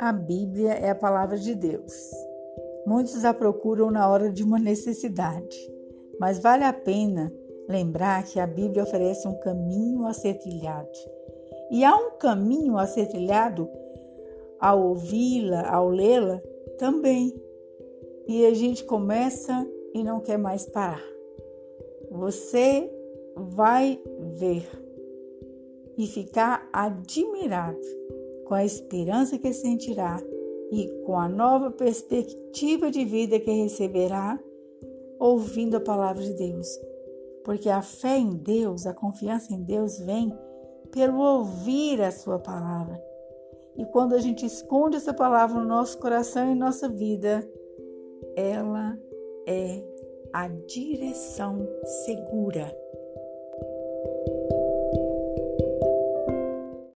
A Bíblia é a palavra de Deus. Muitos a procuram na hora de uma necessidade, mas vale a pena lembrar que a Bíblia oferece um caminho a ser trilhado. E há um caminho a ser trilhado ao ouvi-la, ao lê-la também. E a gente começa e não quer mais parar. Você vai ver e ficar admirado com a esperança que sentirá e com a nova perspectiva de vida que receberá ouvindo a palavra de Deus. Porque a fé em Deus, a confiança em Deus vem pelo ouvir a sua palavra. E quando a gente esconde essa palavra no nosso coração e nossa vida, ela é a direção segura